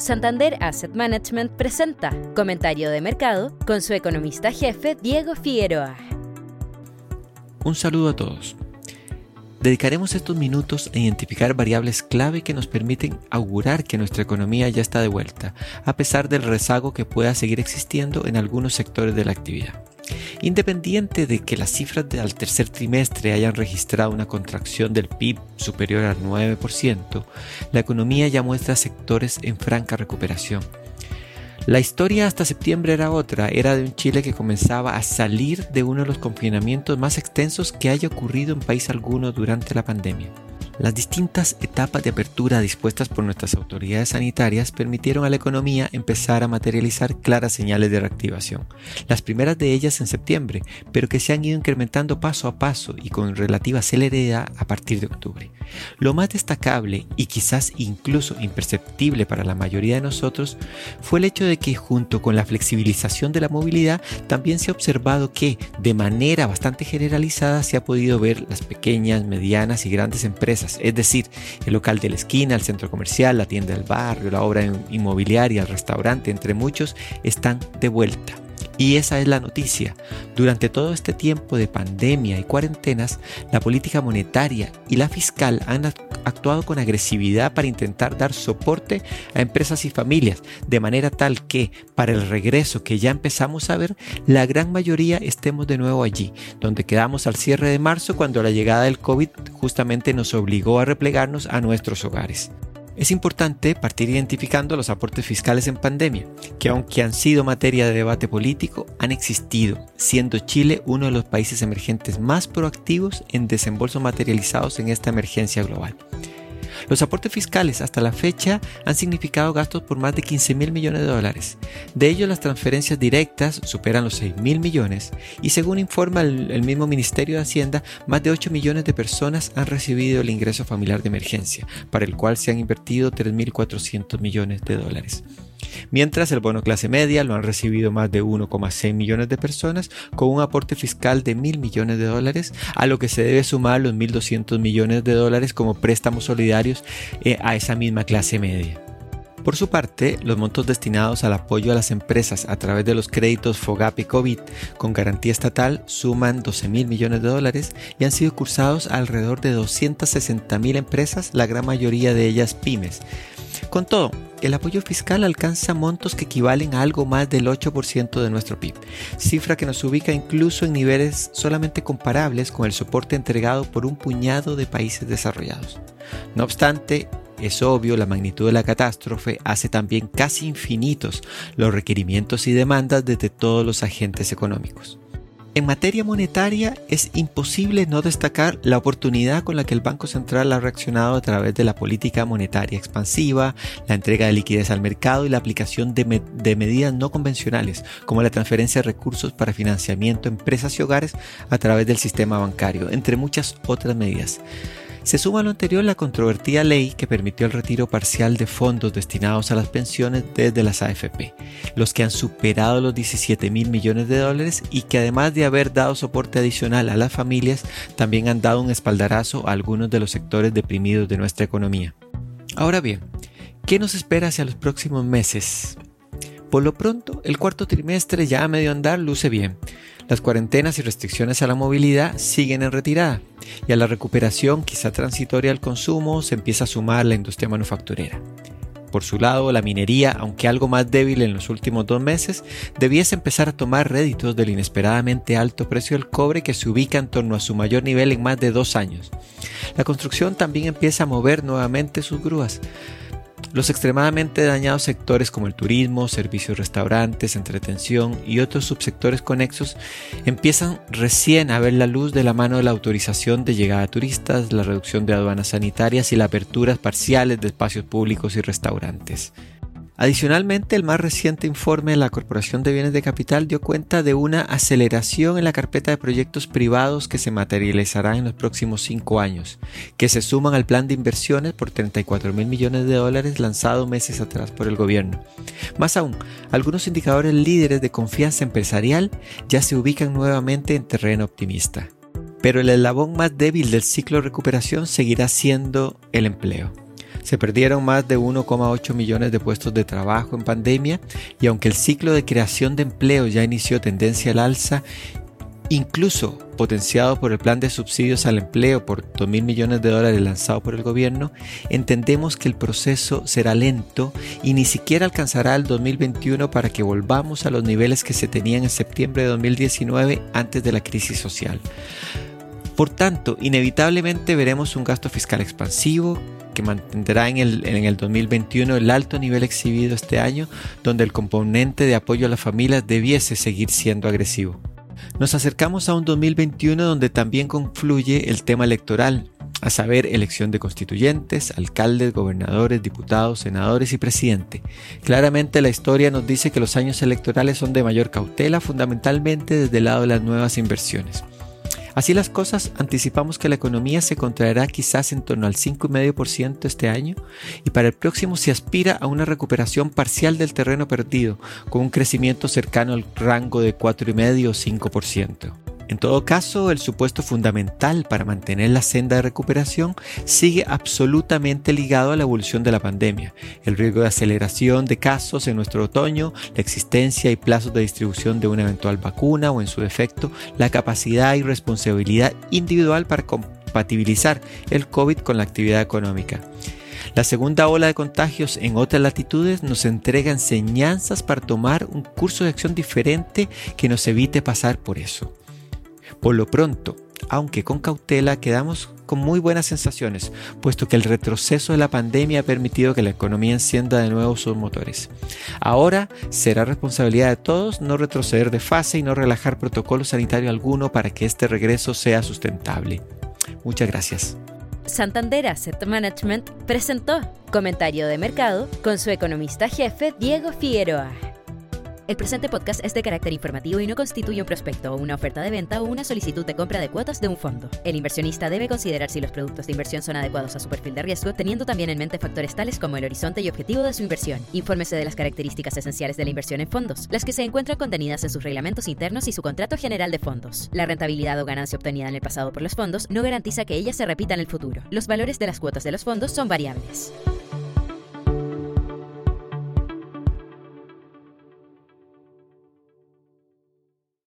Santander Asset Management presenta Comentario de Mercado con su economista jefe Diego Figueroa. Un saludo a todos. Dedicaremos estos minutos a identificar variables clave que nos permiten augurar que nuestra economía ya está de vuelta, a pesar del rezago que pueda seguir existiendo en algunos sectores de la actividad. Independiente de que las cifras del tercer trimestre hayan registrado una contracción del PIB superior al 9%, la economía ya muestra sectores en franca recuperación. La historia hasta septiembre era otra, era de un Chile que comenzaba a salir de uno de los confinamientos más extensos que haya ocurrido en país alguno durante la pandemia. Las distintas etapas de apertura dispuestas por nuestras autoridades sanitarias permitieron a la economía empezar a materializar claras señales de reactivación. Las primeras de ellas en septiembre, pero que se han ido incrementando paso a paso y con relativa celeridad a partir de octubre. Lo más destacable y quizás incluso imperceptible para la mayoría de nosotros fue el hecho de que junto con la flexibilización de la movilidad también se ha observado que de manera bastante generalizada se ha podido ver las pequeñas, medianas y grandes empresas es decir, el local de la esquina, el centro comercial, la tienda del barrio, la obra inmobiliaria, el restaurante, entre muchos, están de vuelta. Y esa es la noticia. Durante todo este tiempo de pandemia y cuarentenas, la política monetaria y la fiscal han actuado con agresividad para intentar dar soporte a empresas y familias, de manera tal que, para el regreso que ya empezamos a ver, la gran mayoría estemos de nuevo allí, donde quedamos al cierre de marzo cuando la llegada del COVID justamente nos obligó a replegarnos a nuestros hogares. Es importante partir identificando los aportes fiscales en pandemia, que aunque han sido materia de debate político, han existido, siendo Chile uno de los países emergentes más proactivos en desembolsos materializados en esta emergencia global. Los aportes fiscales hasta la fecha han significado gastos por más de 15 mil millones de dólares. De ellos las transferencias directas superan los 6 mil millones y según informa el, mismo Ministerio de Hacienda, más de 8 millones de personas han recibido el ingreso familiar de emergencia, para el cual se han invertido 3.400 millones de dólares. Mientras el bono clase media lo han recibido más de 1,6 millones de personas con un aporte fiscal de mil millones de dólares, a lo que se debe sumar los 1.200 millones de dólares como préstamos solidarios eh, a esa misma clase media. Por su parte, los montos destinados al apoyo a las empresas a través de los créditos FOGAP y COVID con garantía estatal suman 12 mil millones de dólares y han sido cursados a alrededor de 260 mil empresas, la gran mayoría de ellas pymes. Con todo, el apoyo fiscal alcanza montos que equivalen a algo más del 8% de nuestro PIB, cifra que nos ubica incluso en niveles solamente comparables con el soporte entregado por un puñado de países desarrollados. No obstante, es obvio, la magnitud de la catástrofe hace también casi infinitos los requerimientos y demandas desde todos los agentes económicos. En materia monetaria es imposible no destacar la oportunidad con la que el Banco Central ha reaccionado a través de la política monetaria expansiva, la entrega de liquidez al mercado y la aplicación de, medidas no convencionales, como la transferencia de recursos para financiamiento a empresas y hogares a través del sistema bancario, entre muchas otras medidas. Se suma a lo anterior la controvertida ley que permitió el retiro parcial de fondos destinados a las pensiones desde las AFP, los que han superado los 17 mil millones de dólares y que además de haber dado soporte adicional a las familias, también han dado un espaldarazo a algunos de los sectores deprimidos de nuestra economía. Ahora bien, ¿qué nos espera hacia los próximos meses? Por lo pronto, el cuarto trimestre ya a medio andar luce bien. Las cuarentenas y restricciones a la movilidad siguen en retirada y a la recuperación quizá transitoria al consumo se empieza a sumar la industria manufacturera. Por su lado, la minería, aunque algo más débil en los últimos dos meses, debiese empezar a tomar réditos del inesperadamente alto precio del cobre que se ubica en torno a su mayor nivel en más de dos años. La construcción también empieza a mover nuevamente sus grúas. Los extremadamente dañados sectores como el turismo, servicios, restaurantes, entretención y otros subsectores conexos empiezan recién a ver la luz de la mano de la autorización de llegada de turistas, la reducción de aduanas sanitarias y la apertura parciales de espacios públicos y restaurantes. Adicionalmente, el más reciente informe de la Corporación de Bienes de Capital dio cuenta de una aceleración en la carpeta de proyectos privados que se materializará en los próximos cinco años, que se suman al plan de inversiones por 34 mil millones de dólares lanzado meses atrás por el gobierno. Más aún, algunos indicadores líderes de confianza empresarial ya se ubican nuevamente en terreno optimista. Pero el eslabón más débil del ciclo de recuperación seguirá siendo el empleo. Se perdieron más de 1,8 millones de puestos de trabajo en pandemia y aunque el ciclo de creación de empleo ya inició tendencia al alza, incluso potenciado por el plan de subsidios al empleo por 2 mil millones de dólares lanzado por el gobierno, entendemos que el proceso será lento y ni siquiera alcanzará el 2021 para que volvamos a los niveles que se tenían en septiembre de 2019 antes de la crisis social. Por tanto, inevitablemente veremos un gasto fiscal expansivo que mantendrá en el, en el 2021 el alto nivel exhibido este año, donde el componente de apoyo a las familias debiese seguir siendo agresivo. Nos acercamos a un 2021 donde también confluye el tema electoral, a saber, elección de constituyentes, alcaldes, gobernadores, diputados, senadores y presidente. Claramente la historia nos dice que los años electorales son de mayor cautela, fundamentalmente desde el lado de las nuevas inversiones. Así las cosas, anticipamos que la economía se contraerá quizás en torno al 5,5% este año y para el próximo se aspira a una recuperación parcial del terreno perdido, con un crecimiento cercano al rango de 4,5 o 5%. En todo caso, el supuesto fundamental para mantener la senda de recuperación sigue absolutamente ligado a la evolución de la pandemia, el riesgo de aceleración de casos en nuestro otoño, la existencia y plazos de distribución de una eventual vacuna o en su defecto, la capacidad y responsabilidad individual para compatibilizar el COVID con la actividad económica. La segunda ola de contagios en otras latitudes nos entrega enseñanzas para tomar un curso de acción diferente que nos evite pasar por eso. Por lo pronto, aunque con cautela, quedamos con muy buenas sensaciones, puesto que el retroceso de la pandemia ha permitido que la economía encienda de nuevo sus motores. Ahora será responsabilidad de todos no retroceder de fase y no relajar protocolo sanitario alguno para que este regreso sea sustentable. Muchas gracias. Santander Asset Management presentó Comentario de Mercado con su economista jefe Diego Figueroa. El presente podcast es de carácter informativo y no constituye un prospecto una oferta de venta o una solicitud de compra de cuotas de un fondo. El inversionista debe considerar si los productos de inversión son adecuados a su perfil de riesgo, teniendo también en mente factores tales como el horizonte y objetivo de su inversión. Infórmese de las características esenciales de la inversión en fondos, las que se encuentran contenidas en sus reglamentos internos y su contrato general de fondos. La rentabilidad o ganancia obtenida en el pasado por los fondos no garantiza que ella se repita en el futuro. Los valores de las cuotas de los fondos son variables.